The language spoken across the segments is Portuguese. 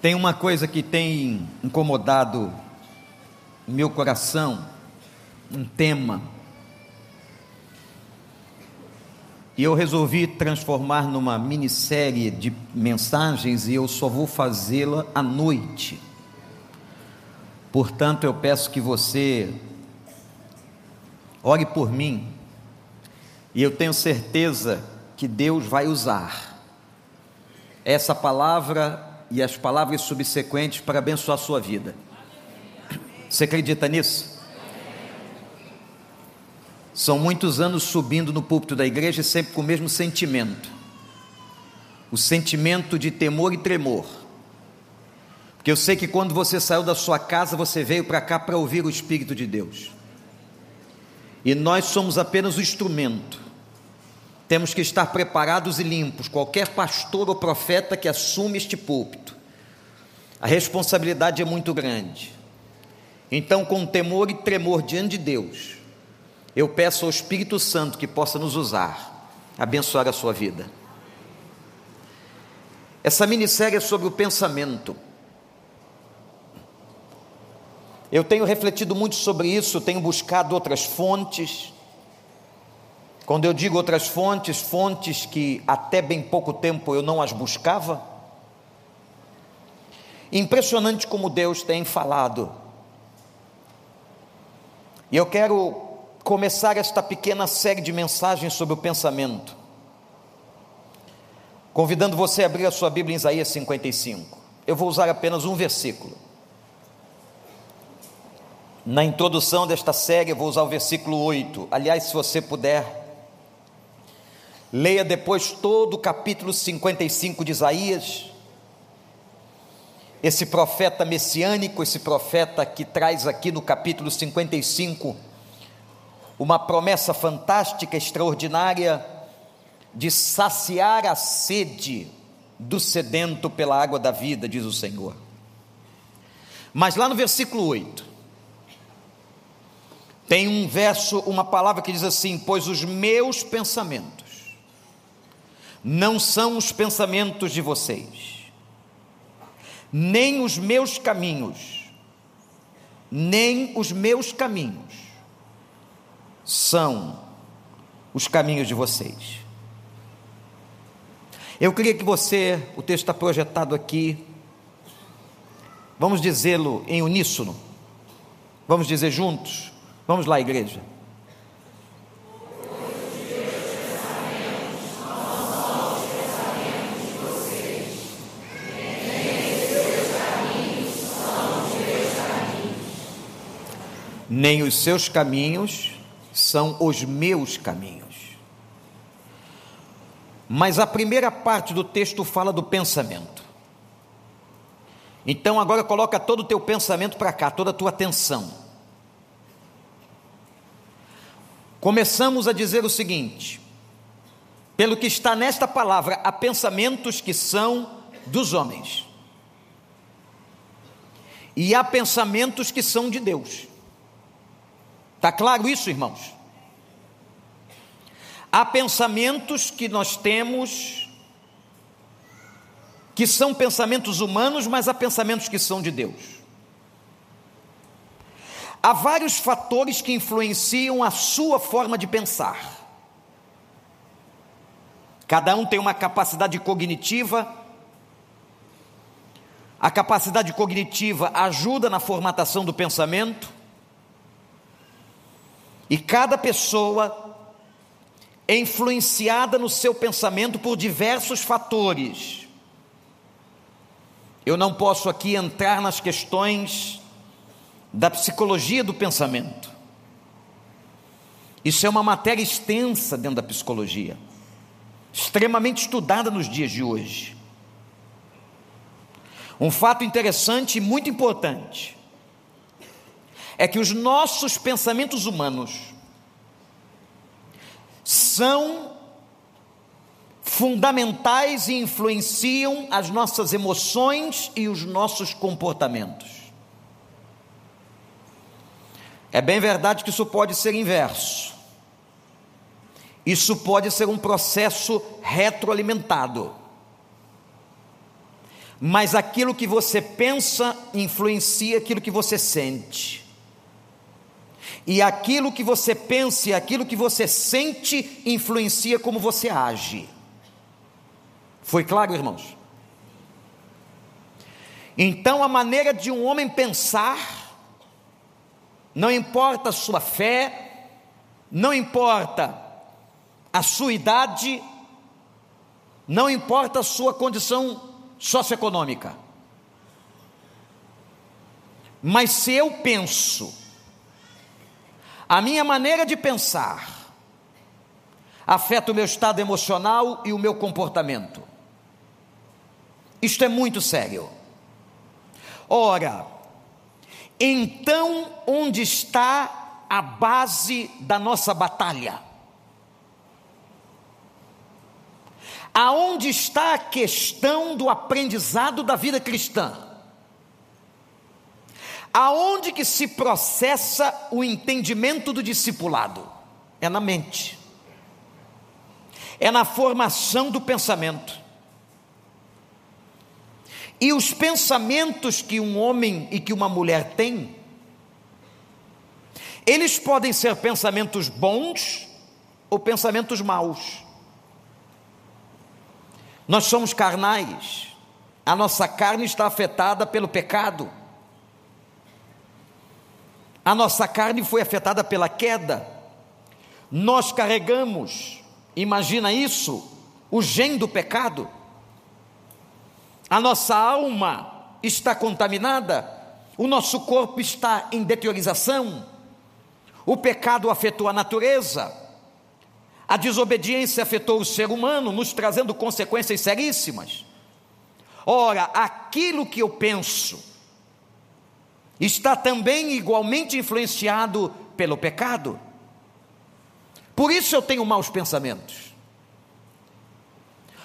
Tem uma coisa que tem incomodado meu coração, um tema. E eu resolvi transformar numa minissérie de mensagens e eu só vou fazê-la à noite. Portanto, eu peço que você ore por mim. E eu tenho certeza que Deus vai usar essa palavra e as palavras subsequentes para abençoar a sua vida. Você acredita nisso? São muitos anos subindo no púlpito da igreja sempre com o mesmo sentimento. O sentimento de temor e tremor. Porque eu sei que quando você saiu da sua casa, você veio para cá para ouvir o Espírito de Deus. E nós somos apenas o instrumento. Temos que estar preparados e limpos. Qualquer pastor ou profeta que assume este púlpito, a responsabilidade é muito grande. Então, com temor e tremor diante de Deus, eu peço ao Espírito Santo que possa nos usar, abençoar a sua vida. Essa minissérie é sobre o pensamento. Eu tenho refletido muito sobre isso, tenho buscado outras fontes. Quando eu digo outras fontes, fontes que até bem pouco tempo eu não as buscava. Impressionante como Deus tem falado. E eu quero começar esta pequena série de mensagens sobre o pensamento, convidando você a abrir a sua Bíblia em Isaías 55. Eu vou usar apenas um versículo. Na introdução desta série, eu vou usar o versículo 8. Aliás, se você puder, Leia depois todo o capítulo 55 de Isaías. Esse profeta messiânico, esse profeta que traz aqui no capítulo 55 uma promessa fantástica, extraordinária, de saciar a sede do sedento pela água da vida, diz o Senhor. Mas lá no versículo 8, tem um verso, uma palavra que diz assim: Pois os meus pensamentos não são os pensamentos de vocês, nem os meus caminhos, nem os meus caminhos são os caminhos de vocês. Eu queria que você, o texto está projetado aqui, vamos dizê-lo em uníssono, vamos dizer juntos, vamos lá, igreja. Nem os seus caminhos são os meus caminhos. Mas a primeira parte do texto fala do pensamento. Então agora coloca todo o teu pensamento para cá, toda a tua atenção. Começamos a dizer o seguinte: pelo que está nesta palavra, há pensamentos que são dos homens, e há pensamentos que são de Deus. Está claro isso, irmãos? Há pensamentos que nós temos que são pensamentos humanos, mas há pensamentos que são de Deus. Há vários fatores que influenciam a sua forma de pensar. Cada um tem uma capacidade cognitiva. A capacidade cognitiva ajuda na formatação do pensamento. E cada pessoa é influenciada no seu pensamento por diversos fatores. Eu não posso aqui entrar nas questões da psicologia do pensamento. Isso é uma matéria extensa dentro da psicologia, extremamente estudada nos dias de hoje. Um fato interessante e muito importante é que os nossos pensamentos humanos são fundamentais e influenciam as nossas emoções e os nossos comportamentos. É bem verdade que isso pode ser inverso. Isso pode ser um processo retroalimentado. Mas aquilo que você pensa influencia aquilo que você sente. E aquilo que você pensa e aquilo que você sente influencia como você age. Foi claro, irmãos? Então, a maneira de um homem pensar, não importa a sua fé, não importa a sua idade, não importa a sua condição socioeconômica. Mas se eu penso, a minha maneira de pensar afeta o meu estado emocional e o meu comportamento. Isto é muito sério. Ora, então onde está a base da nossa batalha? Aonde está a questão do aprendizado da vida cristã? Aonde que se processa o entendimento do discipulado? É na mente. É na formação do pensamento. E os pensamentos que um homem e que uma mulher têm, eles podem ser pensamentos bons ou pensamentos maus. Nós somos carnais, a nossa carne está afetada pelo pecado, a nossa carne foi afetada pela queda, nós carregamos, imagina isso, o gene do pecado. A nossa alma está contaminada, o nosso corpo está em deteriorização, o pecado afetou a natureza, a desobediência afetou o ser humano, nos trazendo consequências seríssimas. Ora, aquilo que eu penso está também igualmente influenciado pelo pecado. Por isso eu tenho maus pensamentos.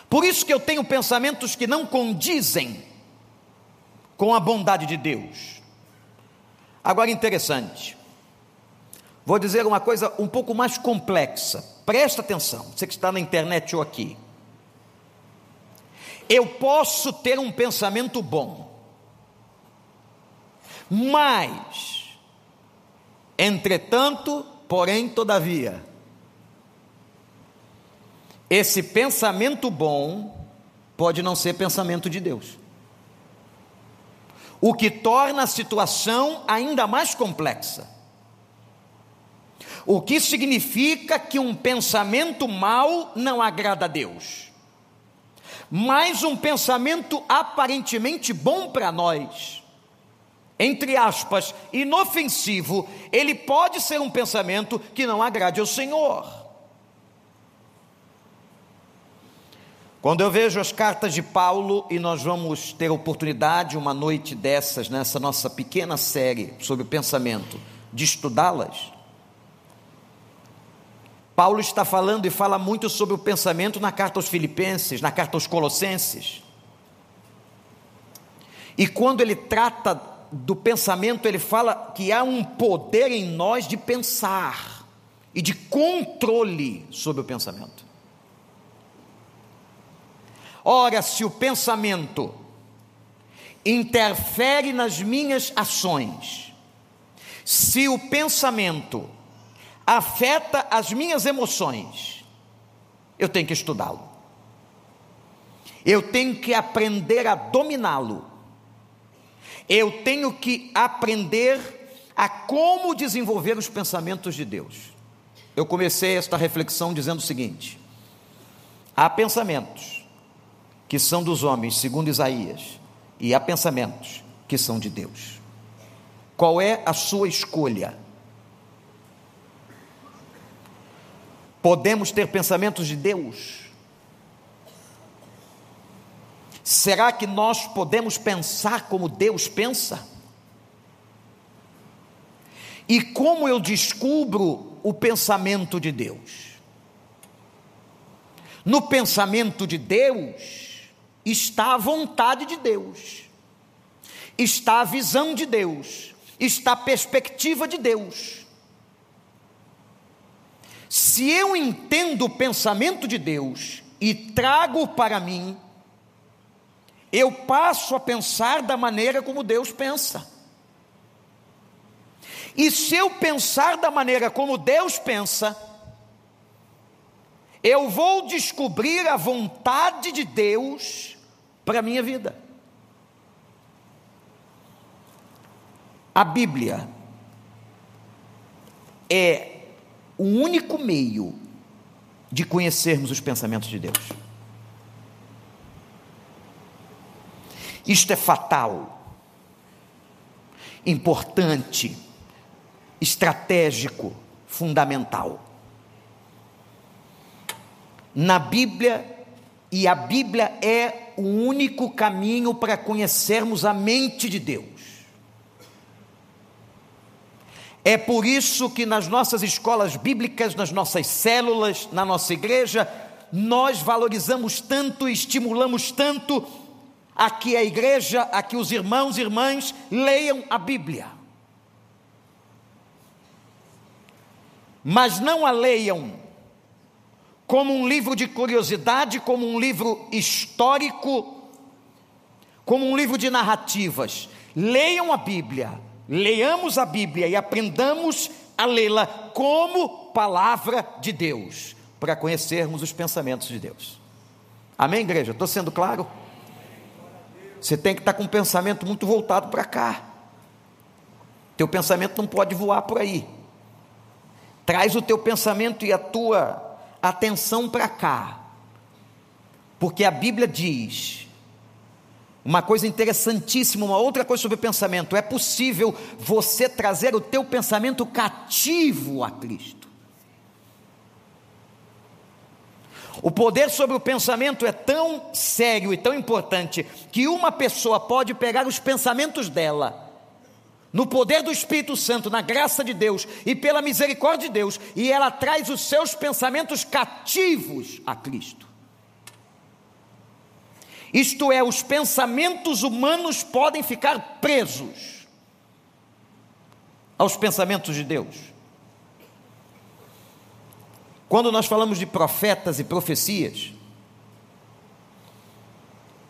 Por isso que eu tenho pensamentos que não condizem com a bondade de Deus. Agora, interessante, vou dizer uma coisa um pouco mais complexa, presta atenção, você que está na internet ou aqui. Eu posso ter um pensamento bom, mas, entretanto, porém, todavia, esse pensamento bom pode não ser pensamento de Deus. O que torna a situação ainda mais complexa. O que significa que um pensamento mau não agrada a Deus. Mas um pensamento aparentemente bom para nós, entre aspas, inofensivo, ele pode ser um pensamento que não agrade ao Senhor. Quando eu vejo as cartas de Paulo, e nós vamos ter oportunidade, uma noite dessas, nessa nossa pequena série sobre o pensamento, de estudá-las, Paulo está falando e fala muito sobre o pensamento na carta aos Filipenses, na carta aos Colossenses. E quando ele trata do pensamento, ele fala que há um poder em nós de pensar e de controle sobre o pensamento. Ora, se o pensamento interfere nas minhas ações, se o pensamento afeta as minhas emoções, eu tenho que estudá-lo. Eu tenho que aprender a dominá-lo. Eu tenho que aprender a como desenvolver os pensamentos de Deus. Eu comecei esta reflexão dizendo o seguinte: há pensamentos que são dos homens, segundo Isaías, e há pensamentos que são de Deus. Qual é a sua escolha? Podemos ter pensamentos de Deus? Será que nós podemos pensar como Deus pensa? E como eu descubro o pensamento de Deus? No pensamento de Deus, está a vontade de Deus, está a visão de Deus, está a perspectiva de Deus. Se eu entendo o pensamento de Deus e trago para mim, eu passo a pensar da maneira como Deus pensa. E se eu pensar da maneira como Deus pensa, eu vou descobrir a vontade de Deus para a minha vida. A Bíblia é o único meio de conhecermos os pensamentos de Deus. Isto é fatal, importante, estratégico, fundamental. Na Bíblia, e a Bíblia é o único caminho para conhecermos a mente de Deus. É por isso que nas nossas escolas bíblicas, nas nossas células, na nossa igreja, nós valorizamos tanto, estimulamos tanto a que a igreja, a que os irmãos e irmãs leiam a Bíblia. Mas não a leiam como um livro de curiosidade, como um livro histórico, como um livro de narrativas. Leiam a Bíblia Leiamos a Bíblia e aprendamos a lê-la como palavra de Deus, para conhecermos os pensamentos de Deus. Amém, igreja? Estou sendo claro? Você tem que estar com o pensamento muito voltado para cá. Teu pensamento não pode voar por aí. Traz o teu pensamento e a tua atenção para cá. Porque a Bíblia diz uma coisa interessantíssima, uma outra coisa sobre pensamento, é possível você trazer o teu pensamento cativo a Cristo. O poder sobre o pensamento é tão sério e tão importante que uma pessoa pode pegar os pensamentos dela, no poder do Espírito Santo, na graça de Deus e pela misericórdia de Deus, e ela traz os seus pensamentos cativos a Cristo. Isto é, os pensamentos humanos podem ficar presos aos pensamentos de Deus. Quando nós falamos de profetas e profecias,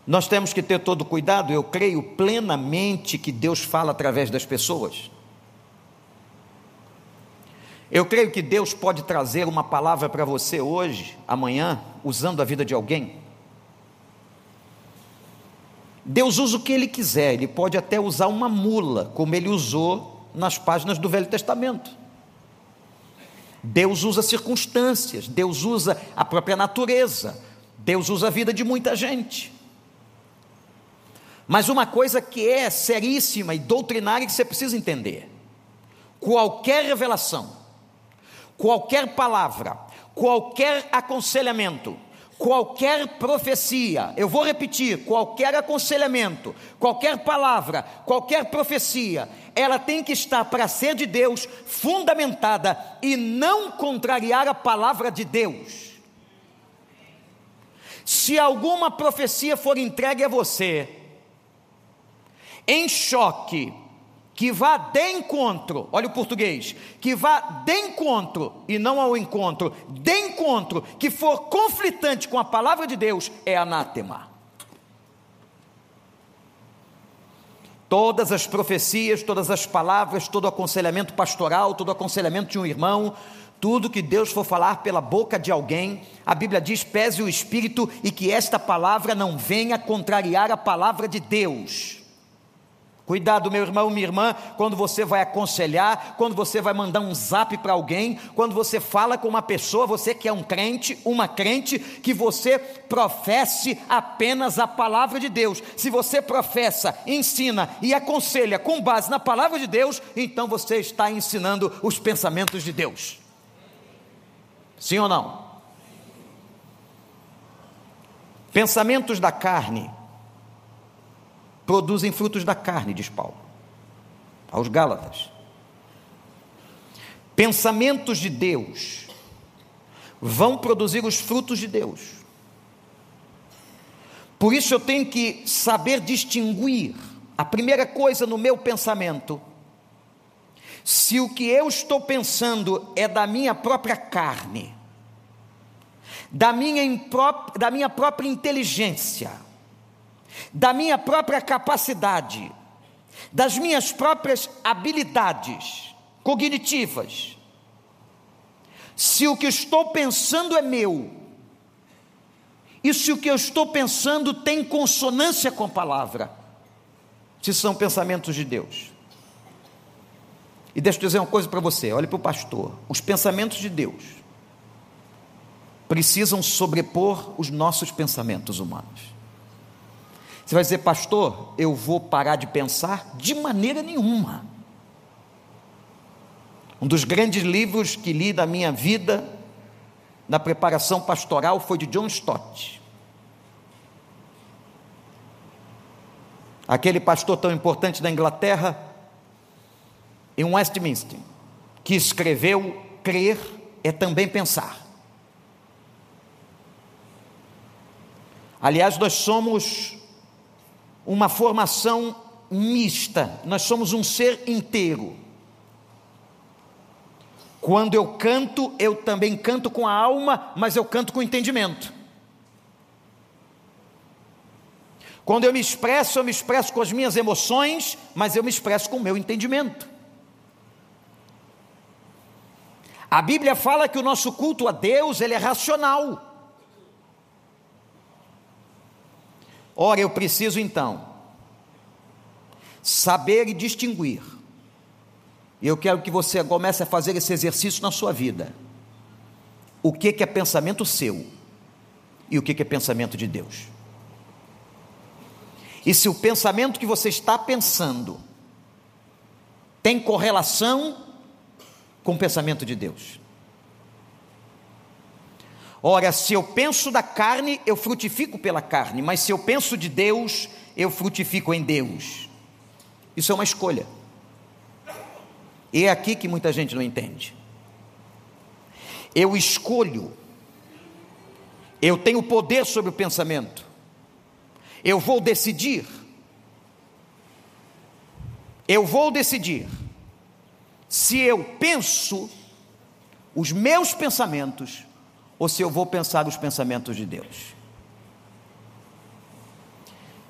nós temos que ter todo cuidado, eu creio plenamente que Deus fala através das pessoas. Eu creio que Deus pode trazer uma palavra para você hoje, amanhã, usando a vida de alguém. Deus usa o que Ele quiser, Ele pode até usar uma mula, como Ele usou nas páginas do Velho Testamento. Deus usa circunstâncias, Deus usa a própria natureza, Deus usa a vida de muita gente. Mas uma coisa que é seríssima e doutrinária que você precisa entender: qualquer revelação, qualquer palavra, qualquer aconselhamento, qualquer profecia, eu vou repetir, qualquer aconselhamento, qualquer palavra, qualquer profecia, ela tem que estar para ser de Deus fundamentada e não contrariar a palavra de Deus. Se alguma profecia for entregue a você, em choque, que vá de encontro, olha o português, que vá de encontro e não ao encontro, de encontro, que for conflitante com a palavra de Deus, é anátema. Todas as profecias, todas as palavras, todo aconselhamento pastoral, todo aconselhamento de um irmão, tudo que Deus for falar pela boca de alguém, a Bíblia diz: pese o espírito e que esta palavra não venha contrariar a palavra de Deus. Cuidado, meu irmão, minha irmã, quando você vai aconselhar, quando você vai mandar um zap para alguém, quando você fala com uma pessoa, você que é um crente, uma crente, que você professe apenas a palavra de Deus. Se você professa, ensina e aconselha com base na palavra de Deus, então você está ensinando os pensamentos de Deus. Sim ou não? Pensamentos da carne produzem frutos da carne, diz Paulo, aos Gálatas. Pensamentos de Deus vão produzir os frutos de Deus. Por isso eu tenho que saber distinguir a primeira coisa no meu pensamento. Se o que eu estou pensando é da minha própria carne, da minha, da minha própria inteligência, da minha própria capacidade, das minhas próprias habilidades cognitivas, se o que estou pensando é meu, e se o que eu estou pensando tem consonância com a palavra, se são pensamentos de Deus. E deixa eu dizer uma coisa para você: olhe para o pastor. Os pensamentos de Deus precisam sobrepor os nossos pensamentos humanos. Você vai dizer, pastor, eu vou parar de pensar? De maneira nenhuma. Um dos grandes livros que li da minha vida, na preparação pastoral, foi de John Stott. Aquele pastor tão importante da Inglaterra, em Westminster, que escreveu: Crer é também pensar. Aliás, nós somos uma formação mista, nós somos um ser inteiro. Quando eu canto, eu também canto com a alma, mas eu canto com o entendimento. Quando eu me expresso, eu me expresso com as minhas emoções, mas eu me expresso com o meu entendimento. A Bíblia fala que o nosso culto a Deus, ele é racional. Ora, eu preciso então saber e distinguir. Eu quero que você comece a fazer esse exercício na sua vida. O que, que é pensamento seu e o que, que é pensamento de Deus. E se o pensamento que você está pensando tem correlação com o pensamento de Deus. Ora, se eu penso da carne, eu frutifico pela carne, mas se eu penso de Deus, eu frutifico em Deus. Isso é uma escolha. E é aqui que muita gente não entende. Eu escolho, eu tenho poder sobre o pensamento, eu vou decidir, eu vou decidir se eu penso os meus pensamentos ou se eu vou pensar os pensamentos de Deus.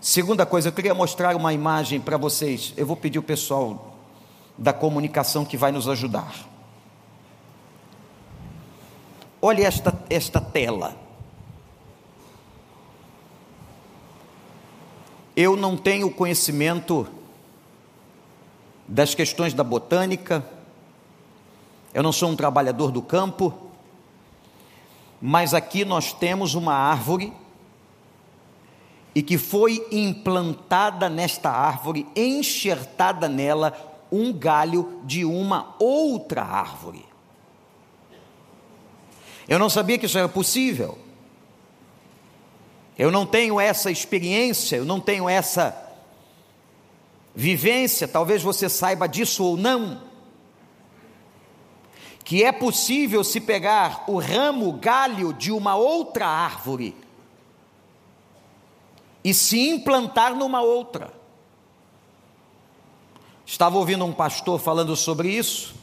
Segunda coisa, eu queria mostrar uma imagem para vocês. Eu vou pedir o pessoal da comunicação que vai nos ajudar. Olhe esta, esta tela. Eu não tenho conhecimento das questões da botânica, eu não sou um trabalhador do campo, mas aqui nós temos uma árvore e que foi implantada nesta árvore, enxertada nela um galho de uma outra árvore. Eu não sabia que isso era possível. Eu não tenho essa experiência, eu não tenho essa vivência, talvez você saiba disso ou não, que é possível se pegar o ramo, galho de uma outra árvore e se implantar numa outra. Estava ouvindo um pastor falando sobre isso,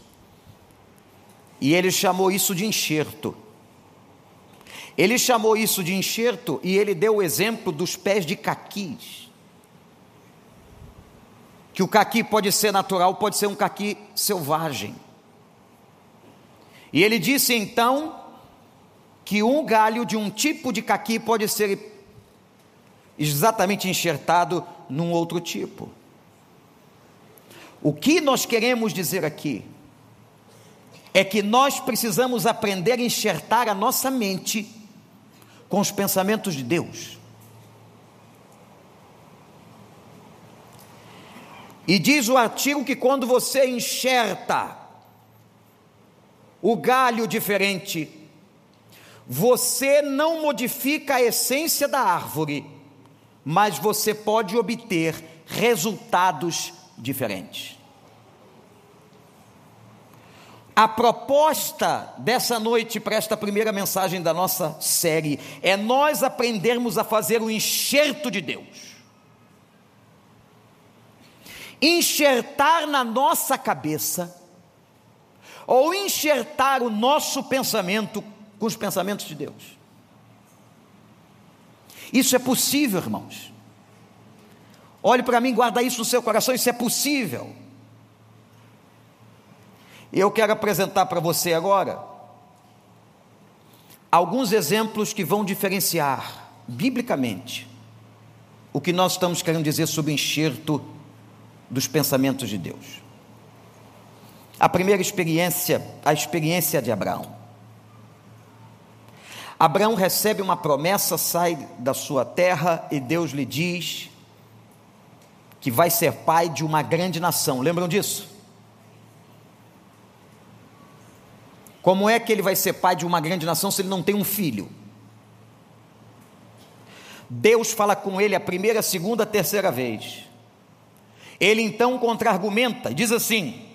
e ele chamou isso de enxerto. Ele chamou isso de enxerto e ele deu o exemplo dos pés de caquis que o caqui pode ser natural, pode ser um caqui selvagem. E ele disse então que um galho de um tipo de caqui pode ser exatamente enxertado num outro tipo. O que nós queremos dizer aqui é que nós precisamos aprender a enxertar a nossa mente com os pensamentos de Deus. E diz o artigo que quando você enxerta o galho diferente, você não modifica a essência da árvore, mas você pode obter resultados diferentes. A proposta dessa noite para esta primeira mensagem da nossa série é nós aprendermos a fazer o enxerto de Deus enxertar na nossa cabeça, ou enxertar o nosso pensamento com os pensamentos de Deus. Isso é possível, irmãos. Olhe para mim, guarda isso no seu coração, isso é possível. Eu quero apresentar para você agora alguns exemplos que vão diferenciar biblicamente o que nós estamos querendo dizer sobre o enxerto dos pensamentos de Deus. A primeira experiência, a experiência de Abraão. Abraão recebe uma promessa, sai da sua terra e Deus lhe diz que vai ser pai de uma grande nação. Lembram disso? Como é que ele vai ser pai de uma grande nação se ele não tem um filho? Deus fala com ele a primeira, a segunda, a terceira vez. Ele então contra-argumenta diz assim: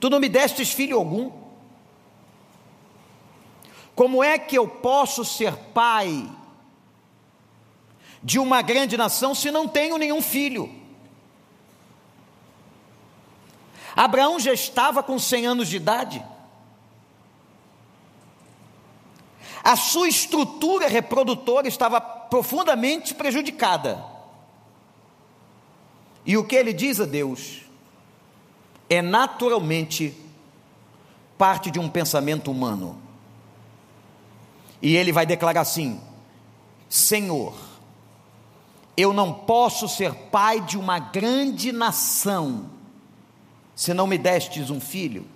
Tu não me destes filho algum? Como é que eu posso ser pai de uma grande nação se não tenho nenhum filho? Abraão já estava com 100 anos de idade. A sua estrutura reprodutora estava profundamente prejudicada. E o que ele diz a Deus é naturalmente parte de um pensamento humano. E ele vai declarar assim: Senhor, eu não posso ser pai de uma grande nação, se não me destes um filho.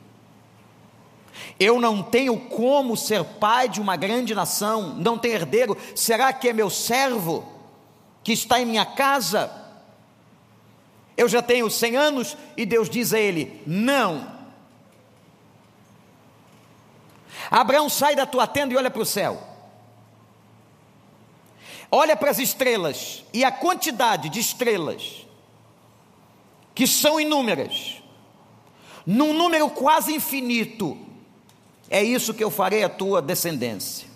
Eu não tenho como ser pai de uma grande nação, não tenho herdeiro. Será que é meu servo que está em minha casa? Eu já tenho 100 anos e Deus diz a ele: Não, Abraão, sai da tua tenda e olha para o céu. Olha para as estrelas e a quantidade de estrelas, que são inúmeras, num número quase infinito, é isso que eu farei a tua descendência.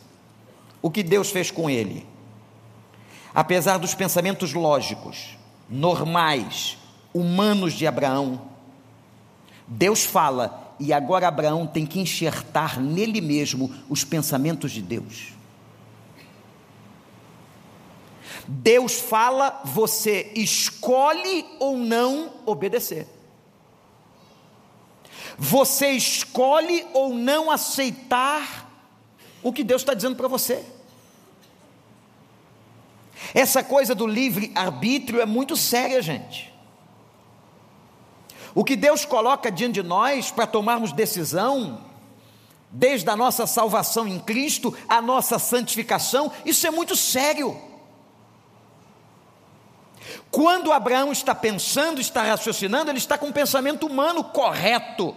O que Deus fez com ele, apesar dos pensamentos lógicos, normais, humanos de Abraão, Deus fala e agora Abraão tem que enxertar nele mesmo os pensamentos de Deus. Deus fala, você escolhe ou não obedecer. Você escolhe ou não aceitar o que Deus está dizendo para você. Essa coisa do livre arbítrio é muito séria, gente. O que Deus coloca diante de nós para tomarmos decisão, desde a nossa salvação em Cristo, a nossa santificação, isso é muito sério. Quando Abraão está pensando, está raciocinando, ele está com um pensamento humano correto.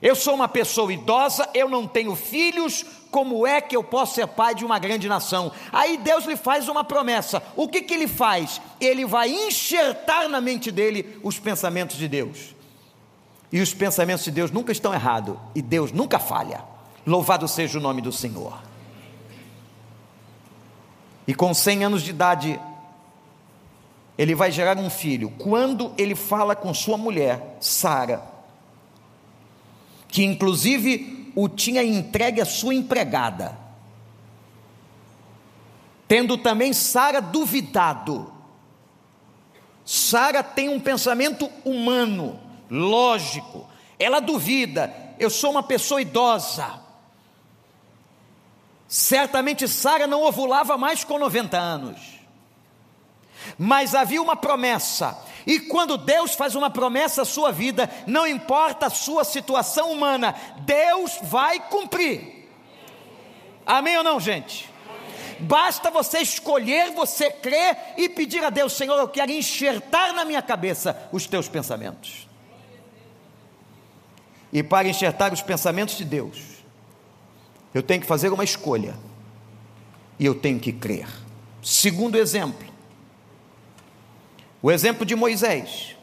Eu sou uma pessoa idosa, eu não tenho filhos, como é que eu posso ser pai de uma grande nação? Aí Deus lhe faz uma promessa. O que, que ele faz? Ele vai enxertar na mente dele os pensamentos de Deus. E os pensamentos de Deus nunca estão errados, e Deus nunca falha. Louvado seja o nome do Senhor. E com 100 anos de idade, ele vai gerar um filho. Quando ele fala com sua mulher, Sara, que inclusive o tinha entregue à sua empregada, tendo também Sara duvidado. Sara tem um pensamento humano, lógico, ela duvida, eu sou uma pessoa idosa. Certamente Sara não ovulava mais com 90 anos. Mas havia uma promessa, e quando Deus faz uma promessa à sua vida, não importa a sua situação humana, Deus vai cumprir. Amém ou não, gente? Basta você escolher, você crer e pedir a Deus, Senhor, eu quero enxertar na minha cabeça os teus pensamentos. E para enxertar os pensamentos de Deus, eu tenho que fazer uma escolha e eu tenho que crer. Segundo exemplo, o exemplo de Moisés,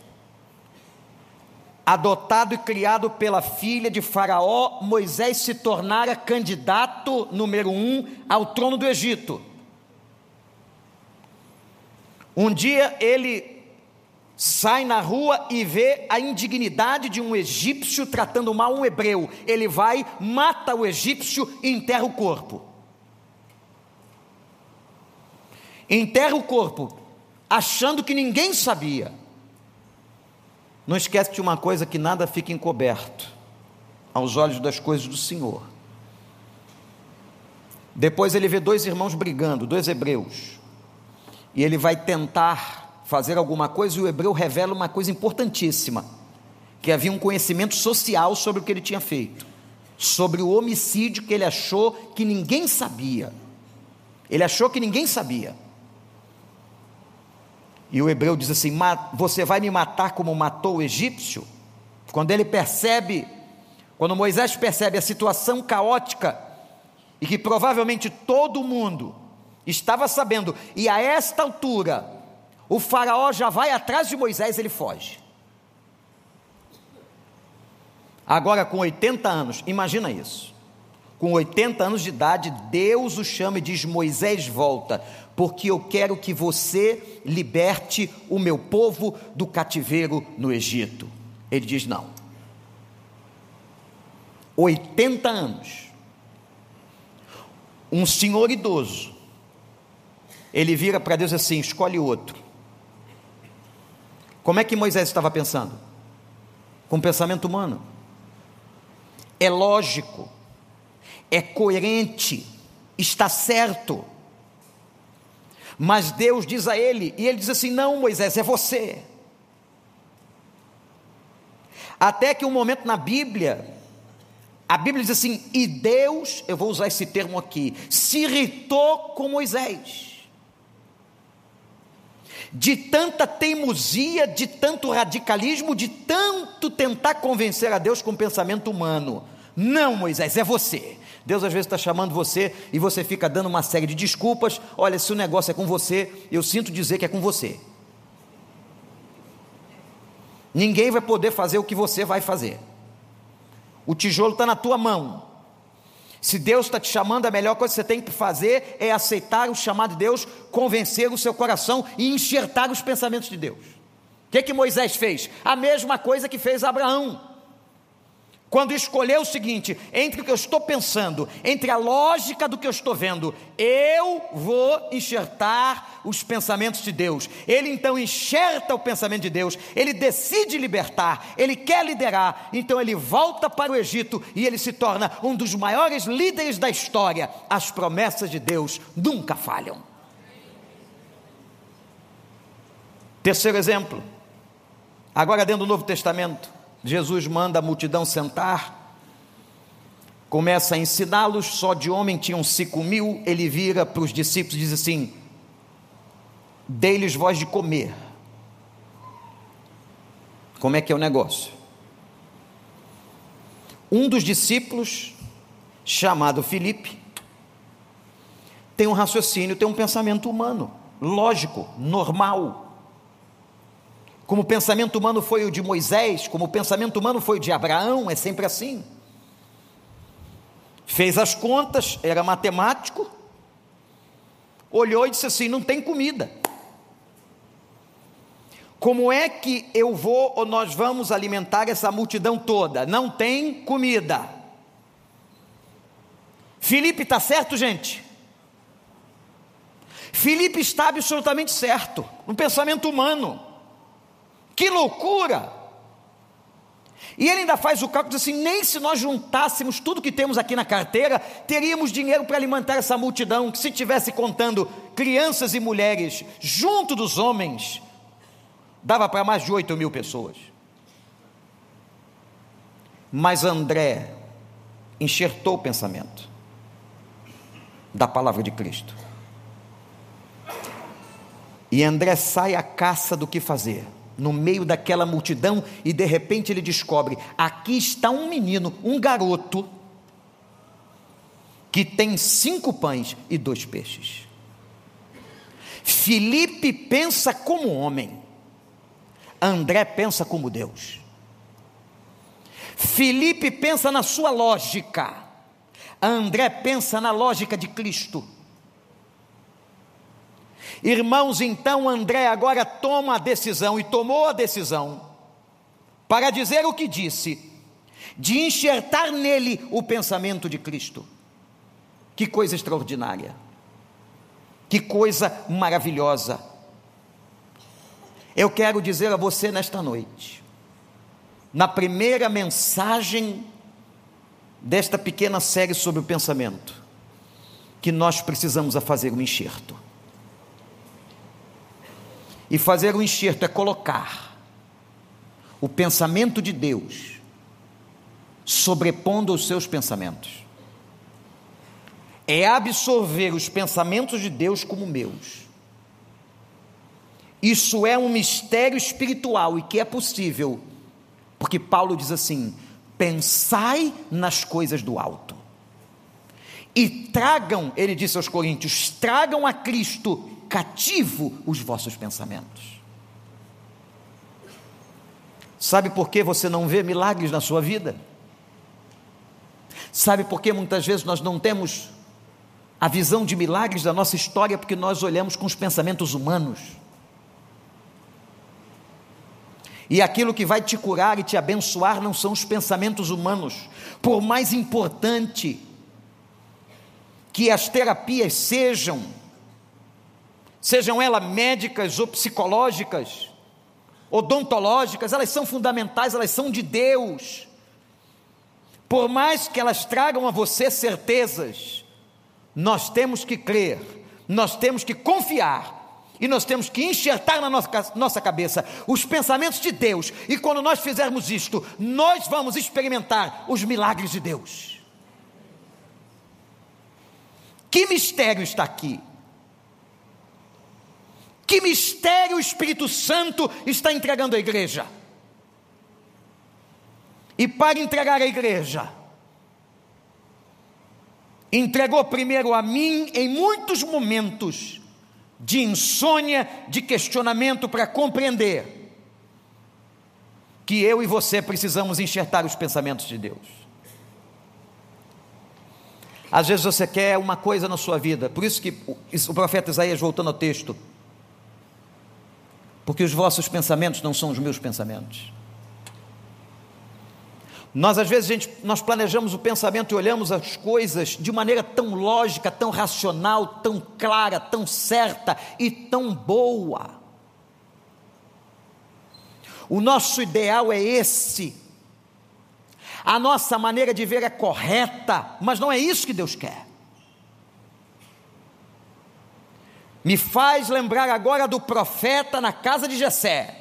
adotado e criado pela filha de Faraó, Moisés se tornara candidato número um ao trono do Egito. Um dia ele sai na rua e vê a indignidade de um egípcio tratando mal um hebreu. Ele vai, mata o egípcio e enterra o corpo. enterra o corpo, achando que ninguém sabia. Não esquece de uma coisa que nada fica encoberto aos olhos das coisas do Senhor. Depois ele vê dois irmãos brigando, dois hebreus. E ele vai tentar fazer alguma coisa e o hebreu revela uma coisa importantíssima, que havia um conhecimento social sobre o que ele tinha feito, sobre o homicídio que ele achou que ninguém sabia. Ele achou que ninguém sabia. E o hebreu diz assim: Você vai me matar como matou o egípcio? Quando ele percebe, quando Moisés percebe a situação caótica, e que provavelmente todo mundo estava sabendo, e a esta altura, o Faraó já vai atrás de Moisés, ele foge. Agora, com 80 anos, imagina isso. Com 80 anos de idade, Deus o chama e diz: Moisés, volta, porque eu quero que você liberte o meu povo do cativeiro no Egito. Ele diz: não. 80 anos. Um senhor idoso. Ele vira para Deus assim: escolhe outro. Como é que Moisés estava pensando? Com pensamento humano. É lógico, é coerente, está certo. Mas Deus diz a ele, e ele diz assim: Não, Moisés, é você. Até que um momento na Bíblia, a Bíblia diz assim: E Deus, eu vou usar esse termo aqui, se irritou com Moisés. De tanta teimosia, de tanto radicalismo, de tanto tentar convencer a Deus com pensamento humano. Não, Moisés, é você. Deus às vezes está chamando você e você fica dando uma série de desculpas. Olha, se o negócio é com você, eu sinto dizer que é com você. Ninguém vai poder fazer o que você vai fazer. O tijolo está na tua mão. Se Deus está te chamando, a melhor coisa que você tem que fazer é aceitar o chamado de Deus, convencer o seu coração e enxertar os pensamentos de Deus. O que, que Moisés fez? A mesma coisa que fez Abraão. Quando escolheu o seguinte, entre o que eu estou pensando, entre a lógica do que eu estou vendo, eu vou enxertar os pensamentos de Deus. Ele então enxerta o pensamento de Deus, ele decide libertar, ele quer liderar, então ele volta para o Egito e ele se torna um dos maiores líderes da história. As promessas de Deus nunca falham. Terceiro exemplo, agora dentro do Novo Testamento. Jesus manda a multidão sentar, começa a ensiná-los, só de homem tinham cinco mil, ele vira para os discípulos e diz assim: Dei-lhes voz de comer. Como é que é o negócio? Um dos discípulos, chamado Filipe, tem um raciocínio, tem um pensamento humano, lógico, normal. Como o pensamento humano foi o de Moisés, como o pensamento humano foi o de Abraão, é sempre assim. Fez as contas, era matemático, olhou e disse assim: não tem comida. Como é que eu vou ou nós vamos alimentar essa multidão toda? Não tem comida. Felipe está certo, gente? Felipe está absolutamente certo, no pensamento humano. Que loucura! E ele ainda faz o cálculo diz assim: nem se nós juntássemos tudo que temos aqui na carteira, teríamos dinheiro para alimentar essa multidão, que se tivesse contando crianças e mulheres junto dos homens, dava para mais de 8 mil pessoas. Mas André enxertou o pensamento da palavra de Cristo. E André sai à caça do que fazer no meio daquela multidão e de repente ele descobre: aqui está um menino, um garoto, que tem cinco pães e dois peixes. Filipe pensa como homem, André pensa como Deus. Filipe pensa na sua lógica, André pensa na lógica de Cristo. Irmãos, então André agora toma a decisão e tomou a decisão para dizer o que disse, de enxertar nele o pensamento de Cristo. Que coisa extraordinária. Que coisa maravilhosa. Eu quero dizer a você nesta noite, na primeira mensagem desta pequena série sobre o pensamento, que nós precisamos a fazer um enxerto. E fazer um enxerto é colocar o pensamento de Deus sobrepondo os seus pensamentos. É absorver os pensamentos de Deus como meus. Isso é um mistério espiritual e que é possível, porque Paulo diz assim: pensai nas coisas do alto. E tragam, ele disse aos Coríntios: tragam a Cristo cativo os vossos pensamentos. Sabe por que você não vê milagres na sua vida? Sabe por que muitas vezes nós não temos a visão de milagres da nossa história? Porque nós olhamos com os pensamentos humanos. E aquilo que vai te curar e te abençoar não são os pensamentos humanos. Por mais importante que as terapias sejam, sejam elas médicas ou psicológicas, odontológicas, elas são fundamentais, elas são de Deus. Por mais que elas tragam a você certezas, nós temos que crer, nós temos que confiar e nós temos que enxertar na nossa, nossa cabeça os pensamentos de Deus, e quando nós fizermos isto, nós vamos experimentar os milagres de Deus. Que mistério está aqui? Que mistério o Espírito Santo está entregando à igreja? E para entregar à igreja, entregou primeiro a mim em muitos momentos de insônia, de questionamento para compreender que eu e você precisamos enxertar os pensamentos de Deus. Às vezes você quer uma coisa na sua vida, por isso que o profeta Isaías, voltando ao texto, porque os vossos pensamentos não são os meus pensamentos. Nós às vezes gente, nós planejamos o pensamento e olhamos as coisas de maneira tão lógica, tão racional, tão clara, tão certa e tão boa. O nosso ideal é esse. A nossa maneira de ver é correta, mas não é isso que Deus quer. Me faz lembrar agora do profeta na casa de Jessé.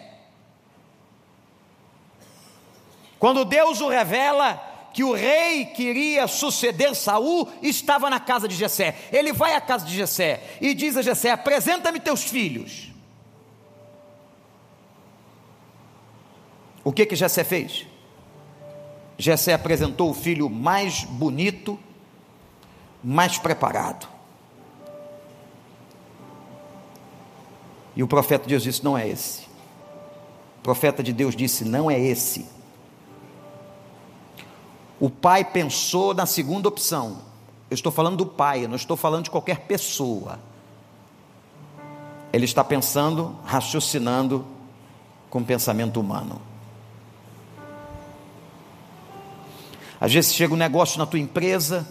Quando Deus o revela que o rei que iria suceder Saul estava na casa de Jessé. Ele vai à casa de Jessé e diz a Jessé: "Apresenta-me teus filhos". O que que Jessé fez? Jessé apresentou o filho mais bonito, mais preparado. E o profeta de Deus disse: Não é esse. O profeta de Deus disse: Não é esse. O pai pensou na segunda opção. Eu estou falando do pai, eu não estou falando de qualquer pessoa. Ele está pensando, raciocinando com o pensamento humano. Às vezes chega um negócio na tua empresa,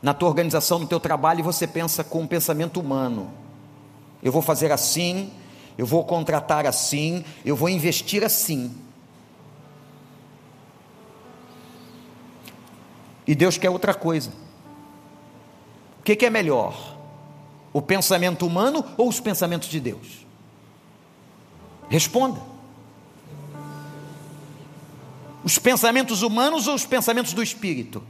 na tua organização, no teu trabalho, e você pensa com o pensamento humano. Eu vou fazer assim, eu vou contratar assim, eu vou investir assim. E Deus quer outra coisa. O que, que é melhor? O pensamento humano ou os pensamentos de Deus? Responda. Os pensamentos humanos ou os pensamentos do Espírito?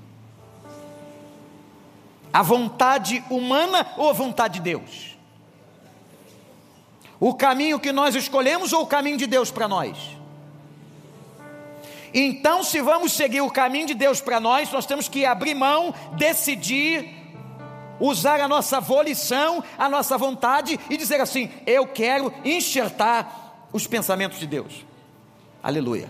A vontade humana ou a vontade de Deus? O caminho que nós escolhemos ou o caminho de Deus para nós? Então, se vamos seguir o caminho de Deus para nós, nós temos que abrir mão, decidir, usar a nossa volição, a nossa vontade e dizer assim: eu quero enxertar os pensamentos de Deus. Aleluia.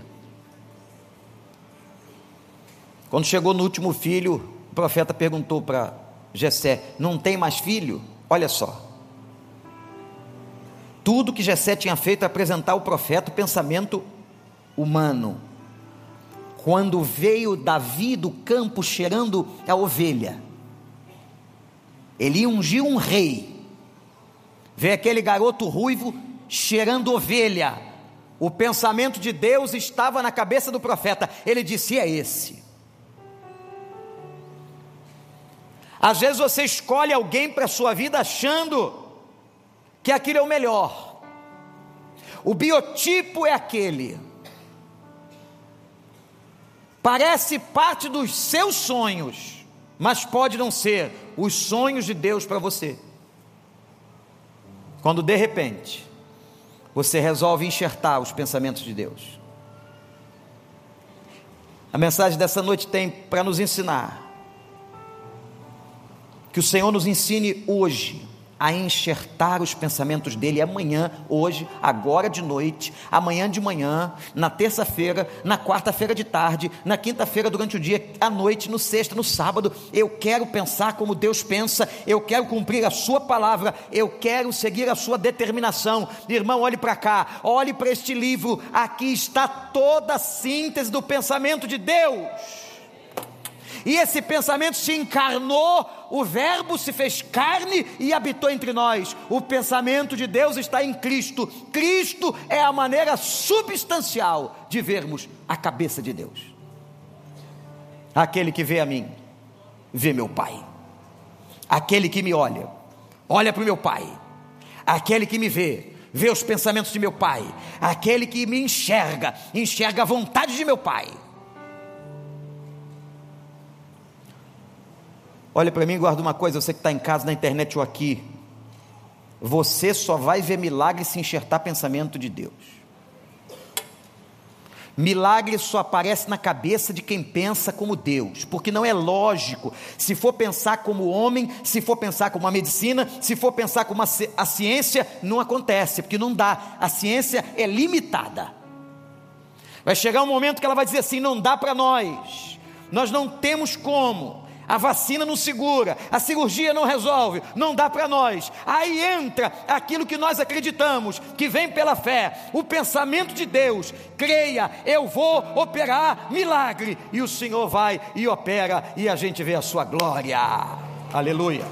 Quando chegou no último filho, o profeta perguntou para Jessé: "Não tem mais filho?" Olha só. Tudo que Jessé tinha feito é apresentar ao profeta o pensamento humano quando veio Davi do campo cheirando a ovelha. Ele ungiu um rei. vê aquele garoto ruivo cheirando ovelha. O pensamento de Deus estava na cabeça do profeta. Ele disse: é esse. Às vezes você escolhe alguém para a sua vida achando que aquilo é o melhor. O biotipo é aquele. Parece parte dos seus sonhos, mas pode não ser os sonhos de Deus para você. Quando de repente você resolve enxertar os pensamentos de Deus. A mensagem dessa noite tem para nos ensinar que o Senhor nos ensine hoje a enxertar os pensamentos dele amanhã, hoje, agora de noite, amanhã de manhã, na terça-feira, na quarta-feira de tarde, na quinta-feira durante o dia, à noite, no sexta, no sábado. Eu quero pensar como Deus pensa, eu quero cumprir a sua palavra, eu quero seguir a sua determinação. Irmão, olhe para cá, olhe para este livro, aqui está toda a síntese do pensamento de Deus e esse pensamento se encarnou, o Verbo se fez carne e habitou entre nós. O pensamento de Deus está em Cristo. Cristo é a maneira substancial de vermos a cabeça de Deus. Aquele que vê a mim, vê meu Pai. Aquele que me olha, olha para o meu Pai. Aquele que me vê, vê os pensamentos de meu Pai. Aquele que me enxerga, enxerga a vontade de meu Pai. Olha para mim e guarda uma coisa, você que está em casa, na internet ou aqui. Você só vai ver milagre se enxertar pensamento de Deus. Milagre só aparece na cabeça de quem pensa como Deus, porque não é lógico. Se for pensar como homem, se for pensar como a medicina, se for pensar como a, ciência, não acontece, porque não dá. A ciência é limitada. Vai chegar um momento que ela vai dizer assim: não dá para nós, nós não temos como a vacina não segura, a cirurgia não resolve, não dá para nós. Aí entra aquilo que nós acreditamos, que vem pela fé, o pensamento de Deus. Creia, eu vou operar milagre, e o Senhor vai e opera, e a gente vê a sua glória. Aleluia.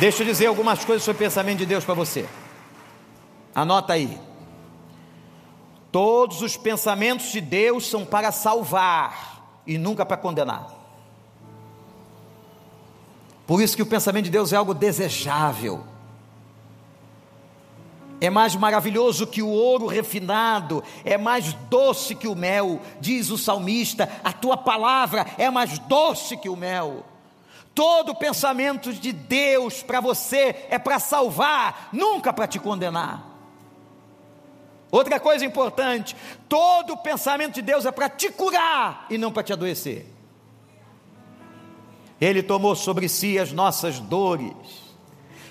Deixa eu dizer algumas coisas sobre o pensamento de Deus para você. Anota aí. Todos os pensamentos de Deus são para salvar e nunca para condenar. Por isso que o pensamento de Deus é algo desejável. É mais maravilhoso que o ouro refinado, é mais doce que o mel, diz o salmista. A tua palavra é mais doce que o mel. Todo pensamento de Deus para você é para salvar, nunca para te condenar. Outra coisa importante: todo pensamento de Deus é para te curar e não para te adoecer. Ele tomou sobre si as nossas dores,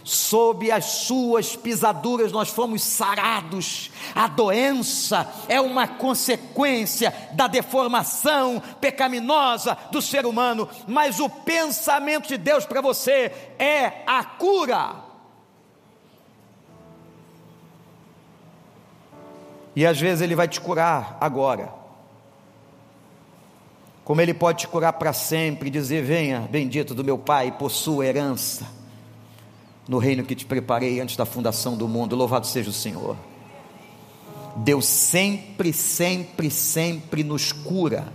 sob as suas pisaduras nós fomos sarados. A doença é uma consequência da deformação pecaminosa do ser humano, mas o pensamento de Deus para você é a cura. E às vezes Ele vai te curar agora. Como Ele pode te curar para sempre e dizer: Venha, bendito do meu Pai, possua herança no reino que te preparei antes da fundação do mundo. Louvado seja o Senhor. Deus sempre, sempre, sempre nos cura.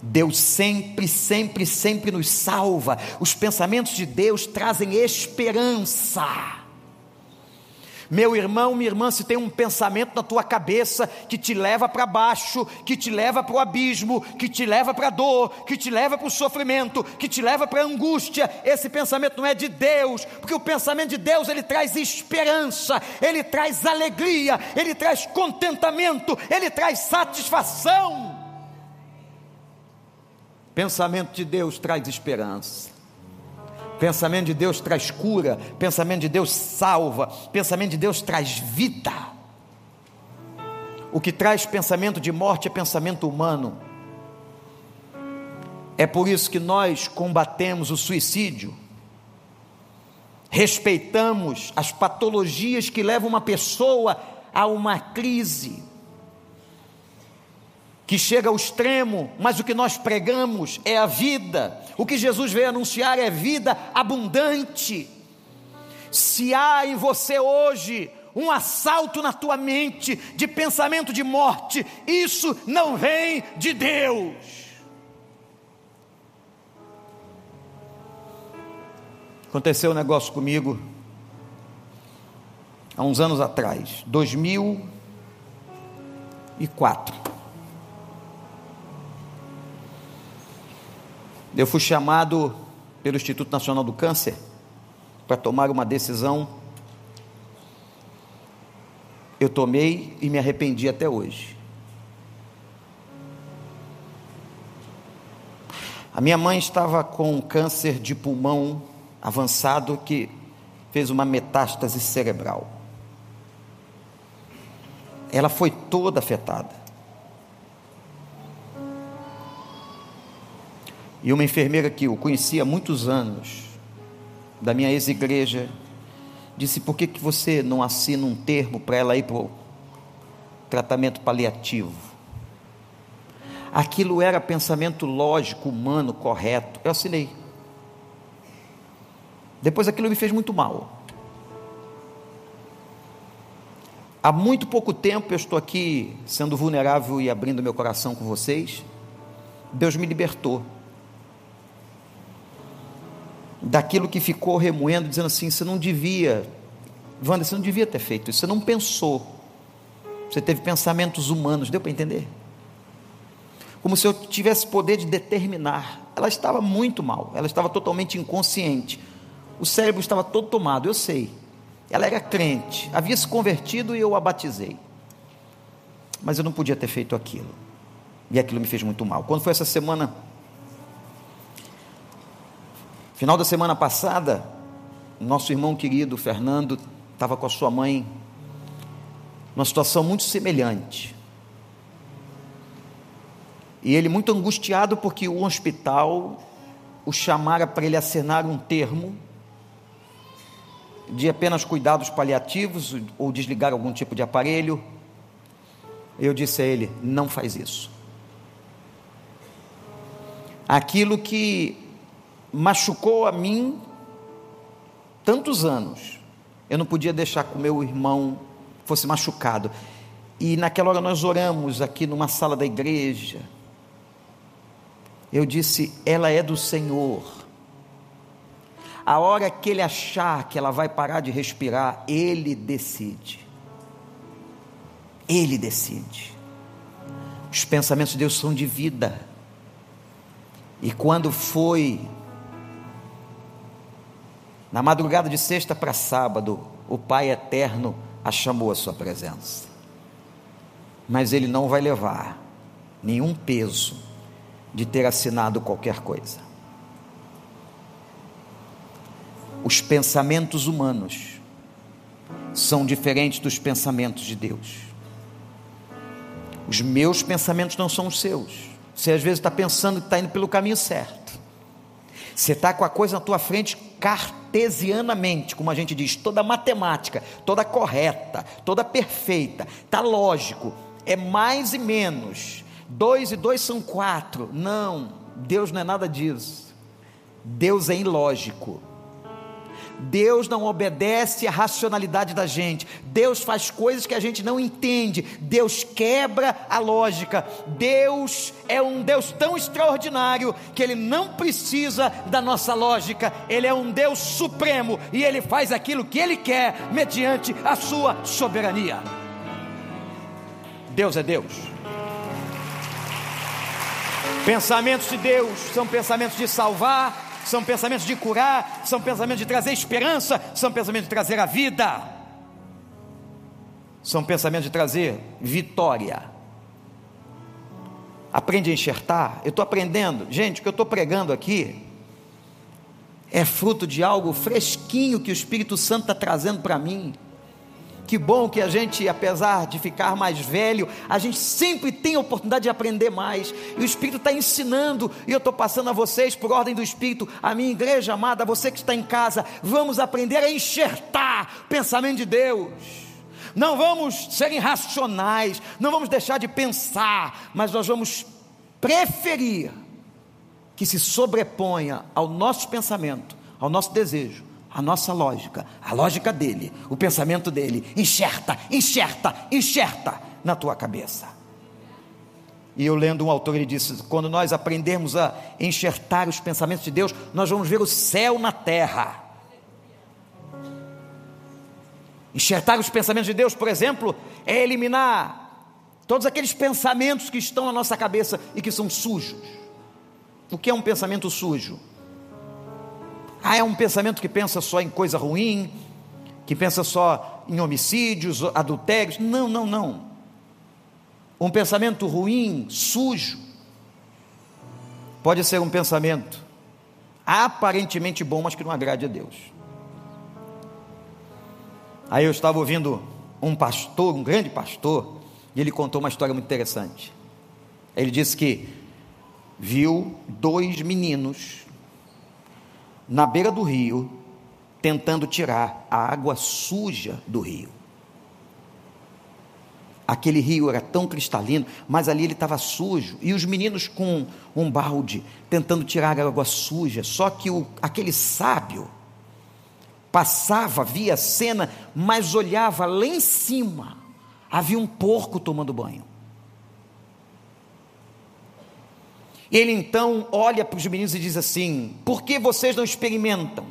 Deus sempre, sempre, sempre nos salva. Os pensamentos de Deus trazem esperança. Meu irmão, minha irmã, se tem um pensamento na tua cabeça que te leva para baixo, que te leva para o abismo, que te leva para a dor, que te leva para o sofrimento, que te leva para a angústia, esse pensamento não é de Deus, porque o pensamento de Deus ele traz esperança, ele traz alegria, ele traz contentamento, ele traz satisfação. Pensamento de Deus traz esperança. Pensamento de Deus traz cura, pensamento de Deus salva, pensamento de Deus traz vida. O que traz pensamento de morte é pensamento humano. É por isso que nós combatemos o suicídio, respeitamos as patologias que levam uma pessoa a uma crise. Que chega ao extremo, mas o que nós pregamos é a vida. O que Jesus veio anunciar é vida abundante. Se há em você hoje um assalto na tua mente de pensamento de morte, isso não vem de Deus. Aconteceu um negócio comigo há uns anos atrás, 2004. Eu fui chamado pelo Instituto Nacional do Câncer para tomar uma decisão. Eu tomei e me arrependi até hoje. A minha mãe estava com câncer de pulmão avançado que fez uma metástase cerebral. Ela foi toda afetada. E uma enfermeira que eu conhecia há muitos anos, da minha ex-igreja, disse: por que, que você não assina um termo para ela ir para o tratamento paliativo? Aquilo era pensamento lógico, humano, correto. Eu assinei. Depois aquilo me fez muito mal. Há muito pouco tempo eu estou aqui sendo vulnerável e abrindo meu coração com vocês. Deus me libertou daquilo que ficou remoendo, dizendo assim: você não devia, Wanda, você não devia ter feito isso, você não pensou, você teve pensamentos humanos, deu para entender? Como se eu tivesse poder de determinar. Ela estava muito mal, ela estava totalmente inconsciente, o cérebro estava todo tomado, eu sei. Ela era crente, havia se convertido e eu a batizei. Mas eu não podia ter feito aquilo. E aquilo me fez muito mal. Quando foi essa semana Final da semana passada, nosso irmão querido Fernando estava com a sua mãe numa situação muito semelhante. E ele muito angustiado porque o hospital o chamara para ele assinar um termo de apenas cuidados paliativos ou desligar algum tipo de aparelho. Eu disse a ele: não faz isso. Aquilo que machucou a mim tantos anos. Eu não podia deixar que o meu irmão fosse machucado. E naquela hora nós oramos aqui numa sala da igreja. Eu disse: ela é do Senhor. A hora que ele achar que ela vai parar de respirar, ele decide. Ele decide. Os pensamentos de Deus são de vida. E quando foi na madrugada de sexta para sábado, o Pai Eterno a chamou à sua presença. Mas ele não vai levar nenhum peso de ter assinado qualquer coisa. Os pensamentos humanos são diferentes dos pensamentos de Deus. Os meus pensamentos não são os seus. Você às vezes está pensando que está indo pelo caminho certo. Você está com a coisa na tua frente cartesianamente, como a gente diz, toda matemática, toda correta, toda perfeita, está lógico, é mais e menos. Dois e dois são quatro. Não, Deus não é nada disso. Deus é ilógico. Deus não obedece à racionalidade da gente. Deus faz coisas que a gente não entende. Deus quebra a lógica. Deus é um Deus tão extraordinário que ele não precisa da nossa lógica. Ele é um Deus supremo e ele faz aquilo que ele quer mediante a sua soberania. Deus é Deus. Pensamentos de Deus são pensamentos de salvar, são pensamentos de curar, são pensamentos de trazer esperança, são pensamentos de trazer a vida, são pensamentos de trazer vitória. Aprende a enxertar. Eu estou aprendendo, gente, o que eu estou pregando aqui é fruto de algo fresquinho que o Espírito Santo está trazendo para mim. Que bom que a gente, apesar de ficar mais velho, a gente sempre tem a oportunidade de aprender mais. E o Espírito está ensinando, e eu estou passando a vocês, por ordem do Espírito, a minha igreja amada, você que está em casa, vamos aprender a enxertar o pensamento de Deus. não vamos ser irracionais, não vamos deixar de pensar, mas nós vamos preferir que se sobreponha ao nosso pensamento, ao nosso desejo, à nossa lógica, a lógica dele, o pensamento dele, enxerta, enxerta, enxerta na tua cabeça. E eu lendo um autor, ele disse: quando nós aprendermos a enxertar os pensamentos de Deus, nós vamos ver o céu na terra. Enxertar os pensamentos de Deus, por exemplo, é eliminar todos aqueles pensamentos que estão na nossa cabeça e que são sujos. O que é um pensamento sujo? Ah, é um pensamento que pensa só em coisa ruim, que pensa só em homicídios, adultérios. Não, não, não. Um pensamento ruim, sujo, pode ser um pensamento aparentemente bom, mas que não agrade a Deus. Aí eu estava ouvindo um pastor, um grande pastor, e ele contou uma história muito interessante. Ele disse que viu dois meninos na beira do rio tentando tirar a água suja do rio. Aquele rio era tão cristalino, mas ali ele estava sujo. E os meninos com um balde tentando tirar a água suja. Só que o, aquele sábio passava, via a cena, mas olhava lá em cima. Havia um porco tomando banho. Ele então olha para os meninos e diz assim: Por que vocês não experimentam?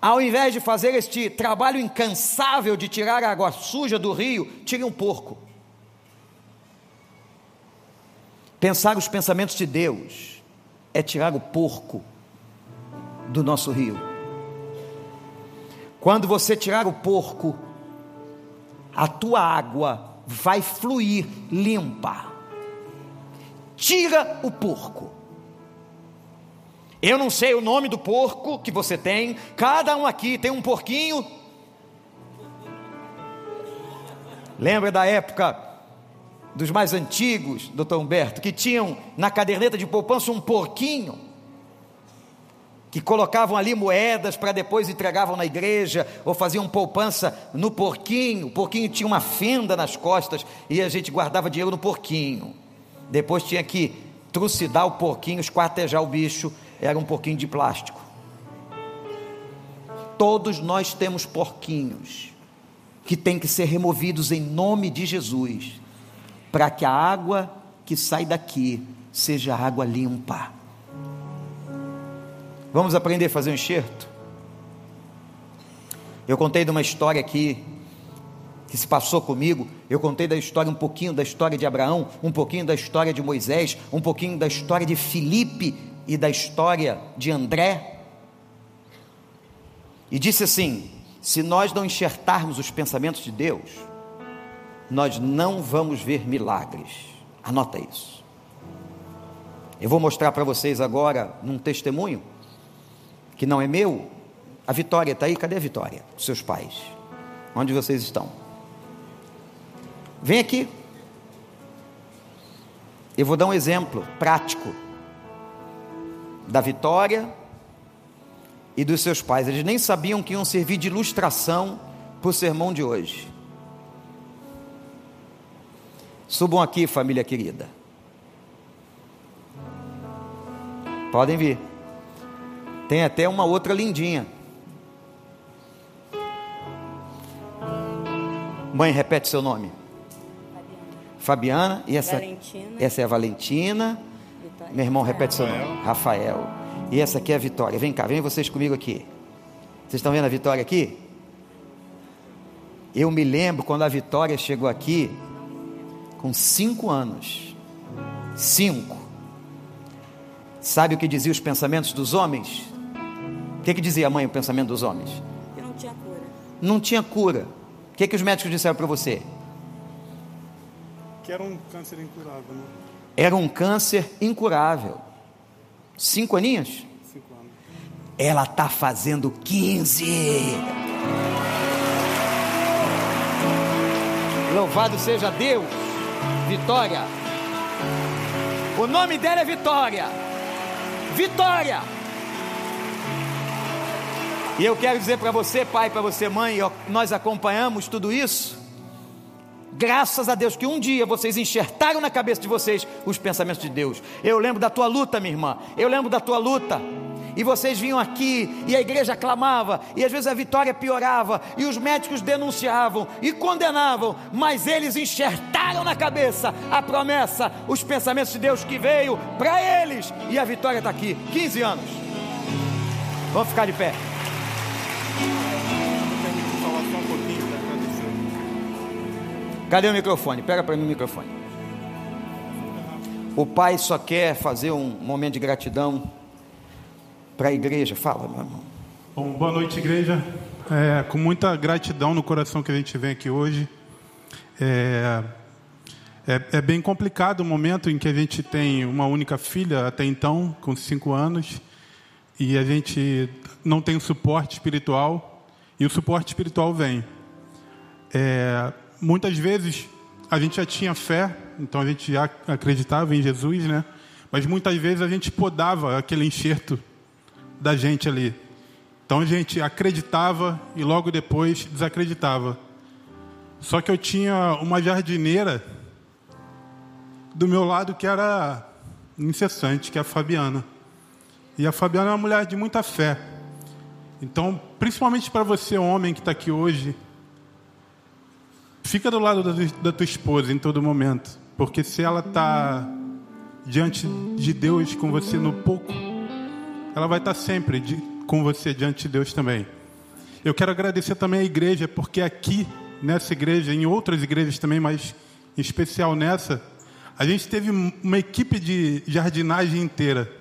Ao invés de fazer este trabalho incansável de tirar a água suja do rio, tire um porco. Pensar os pensamentos de Deus é tirar o porco do nosso rio. Quando você tirar o porco, a tua água vai fluir limpa. Tira o porco. Eu não sei o nome do porco que você tem, cada um aqui tem um porquinho. Lembra da época dos mais antigos, doutor Humberto, que tinham na caderneta de poupança um porquinho, que colocavam ali moedas para depois entregavam na igreja, ou faziam poupança no porquinho. O porquinho tinha uma fenda nas costas e a gente guardava dinheiro no porquinho. Depois tinha que trucidar o porquinho, esquartejar o bicho era um porquinho de plástico. Todos nós temos porquinhos que têm que ser removidos em nome de Jesus, para que a água que sai daqui seja água limpa. Vamos aprender a fazer um enxerto? Eu contei de uma história aqui que se passou comigo. Eu contei da história, um pouquinho da história de Abraão, um pouquinho da história de Moisés, um pouquinho da história de Filipe e da história de André, e disse assim: se nós não enxertarmos os pensamentos de Deus, nós não vamos ver milagres. Anota isso. Eu vou mostrar para vocês agora, num testemunho, que não é meu, a Vitória está aí, cadê a Vitória? Seus pais. Onde vocês estão? Vem aqui. Eu vou dar um exemplo prático da Vitória e dos seus pais. Eles nem sabiam que iam servir de ilustração para o sermão de hoje. Subam aqui, família querida. Podem vir. Tem até uma outra lindinha. Mãe, repete seu nome. Fabiana. E essa, Valentina. essa é a Valentina. Meu irmão, repete seu nome. Rafael. E essa aqui é a Vitória. Vem cá, vem vocês comigo aqui. Vocês estão vendo a Vitória aqui? Eu me lembro quando a Vitória chegou aqui com cinco anos. Cinco. Sabe o que dizia os pensamentos dos homens? O que, que dizia a mãe o pensamento dos homens? Que não tinha cura. Não tinha cura. O que, que os médicos disseram para você? Que era um câncer incurável. Né? Era um câncer incurável. Cinco aninhos? Cinco anos. Ela está fazendo 15. Louvado seja Deus. Vitória. O nome dela é Vitória. Vitória. E eu quero dizer para você, pai, para você, mãe, nós acompanhamos tudo isso. Graças a Deus que um dia vocês enxertaram na cabeça de vocês os pensamentos de Deus. Eu lembro da tua luta, minha irmã. Eu lembro da tua luta e vocês vinham aqui e a igreja clamava, e às vezes a vitória piorava, e os médicos denunciavam e condenavam, mas eles enxertaram na cabeça a promessa, os pensamentos de Deus que veio para eles, e a vitória está aqui 15 anos. Vamos ficar de pé. Cadê o microfone? Pega para mim o microfone. O pai só quer fazer um momento de gratidão para a igreja. Fala, meu irmão. Bom, boa noite, igreja. É, com muita gratidão no coração que a gente vem aqui hoje. É, é, é, bem complicado o momento em que a gente tem uma única filha, até então, com cinco anos, e a gente não tem suporte espiritual, e o suporte espiritual vem. É, muitas vezes a gente já tinha fé, então a gente já acreditava em Jesus, né? Mas muitas vezes a gente podava aquele enxerto da gente ali. Então a gente acreditava e logo depois desacreditava. Só que eu tinha uma jardineira do meu lado que era incessante, que é a Fabiana. E a Fabiana é uma mulher de muita fé. Então, principalmente para você, homem que está aqui hoje, fica do lado da tua esposa em todo momento. Porque se ela está diante de Deus com você no pouco, ela vai estar sempre de, com você diante de Deus também. Eu quero agradecer também à igreja, porque aqui, nessa igreja, em outras igrejas também, mas em especial nessa, a gente teve uma equipe de jardinagem inteira.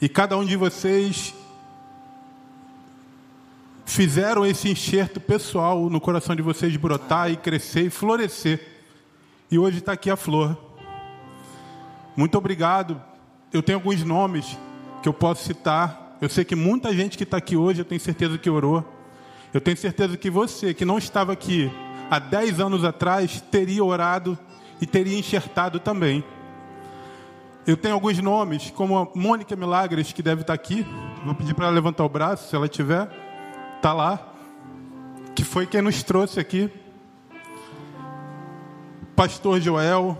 E cada um de vocês fizeram esse enxerto pessoal no coração de vocês brotar e crescer e florescer. E hoje está aqui a flor. Muito obrigado eu tenho alguns nomes que eu posso citar. Eu sei que muita gente que está aqui hoje, eu tenho certeza que orou. Eu tenho certeza que você, que não estava aqui há 10 anos atrás, teria orado e teria enxertado também. Eu tenho alguns nomes, como a Mônica Milagres, que deve estar aqui. Vou pedir para ela levantar o braço, se ela tiver. Está lá. Que foi quem nos trouxe aqui. Pastor Joel,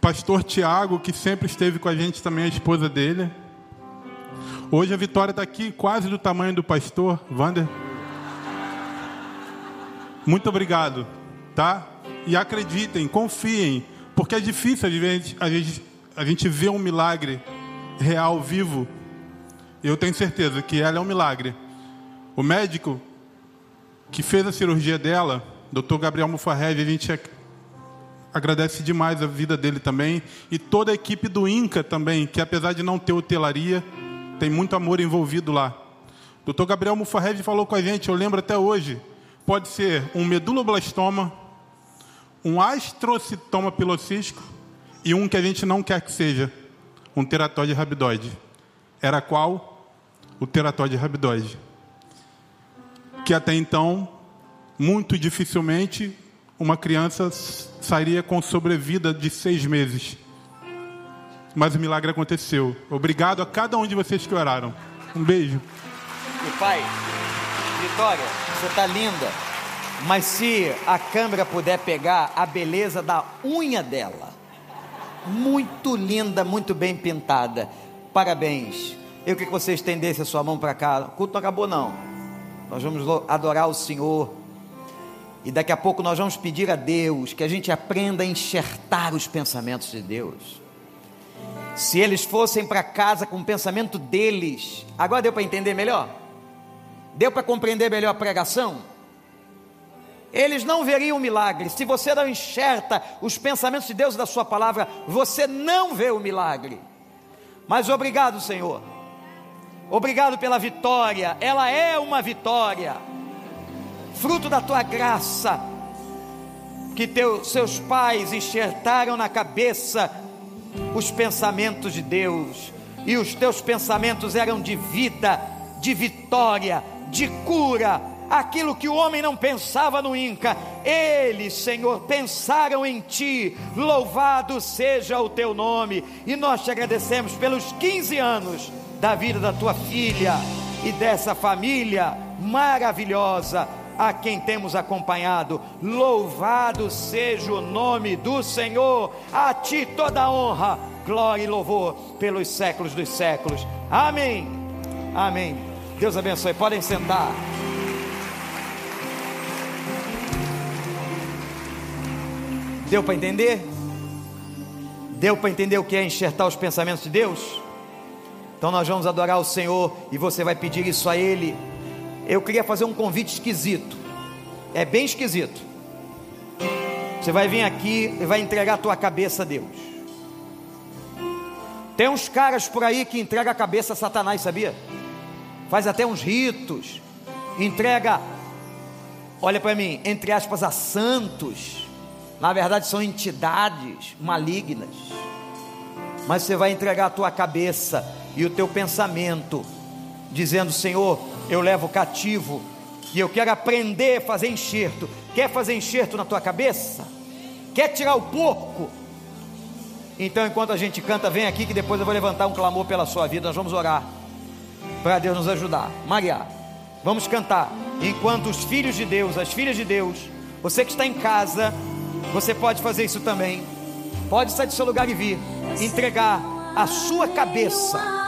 pastor Tiago, que sempre esteve com a gente também, a esposa dele. Hoje a Vitória está aqui quase do tamanho do pastor Vander. Muito obrigado, tá? E acreditem, confiem, porque é difícil a gente, a gente, a gente ver um milagre real, vivo. Eu tenho certeza que ela é um milagre. O médico que fez a cirurgia dela, Dr. Gabriel Mufarrege, a gente agradece demais a vida dele também. E toda a equipe do INCA também, que apesar de não ter hotelaria, tem muito amor envolvido lá. Dr. Gabriel Mufarred falou com a gente, eu lembro até hoje, pode ser um meduloblastoma, um astrocitoma pilocístico e um que a gente não quer que seja, um teratóide rabidoide. Era qual? O teratóide rabidoide. Que até então, muito dificilmente, uma criança sairia com sobrevida de seis meses. Mas o milagre aconteceu. Obrigado a cada um de vocês que oraram. Um beijo. E pai, Vitória, você está linda. Mas se a câmera puder pegar a beleza da unha dela, muito linda, muito bem pintada. Parabéns. Eu queria que você estendesse a sua mão para cá. O culto não acabou, não. Nós vamos adorar o Senhor e daqui a pouco nós vamos pedir a Deus que a gente aprenda a enxertar os pensamentos de Deus. Se eles fossem para casa com o pensamento deles, agora deu para entender melhor? Deu para compreender melhor a pregação? Eles não veriam milagre. Se você não enxerta os pensamentos de Deus da sua palavra, você não vê o milagre. Mas obrigado, Senhor. Obrigado pela vitória. Ela é uma vitória fruto da tua graça, que teus, seus pais enxertaram na cabeça os pensamentos de Deus, e os teus pensamentos eram de vida, de vitória, de cura, aquilo que o homem não pensava no Inca, eles, Senhor, pensaram em Ti, louvado seja o Teu nome, e nós te agradecemos pelos 15 anos da vida da tua filha e dessa família maravilhosa a quem temos acompanhado. Louvado seja o nome do Senhor, a ti toda honra, glória e louvor pelos séculos dos séculos. Amém. Amém. Deus abençoe. Podem sentar. Deu para entender? Deu para entender o que é enxertar os pensamentos de Deus? Então nós vamos adorar o Senhor e você vai pedir isso a Ele. Eu queria fazer um convite esquisito. É bem esquisito. Você vai vir aqui e vai entregar a tua cabeça a Deus. Tem uns caras por aí que entregam a cabeça a Satanás, sabia? Faz até uns ritos, entrega, olha para mim, entre aspas, a santos. Na verdade são entidades malignas. Mas você vai entregar a tua cabeça e o teu pensamento, dizendo: Senhor, eu levo cativo e eu quero aprender a fazer enxerto. Quer fazer enxerto na tua cabeça? Quer tirar o porco? Então, enquanto a gente canta, vem aqui que depois eu vou levantar um clamor pela sua vida. Nós vamos orar para Deus nos ajudar. Maria, vamos cantar. Enquanto os filhos de Deus, as filhas de Deus, você que está em casa, você pode fazer isso também. Pode sair do seu lugar e vir entregar a sua cabeça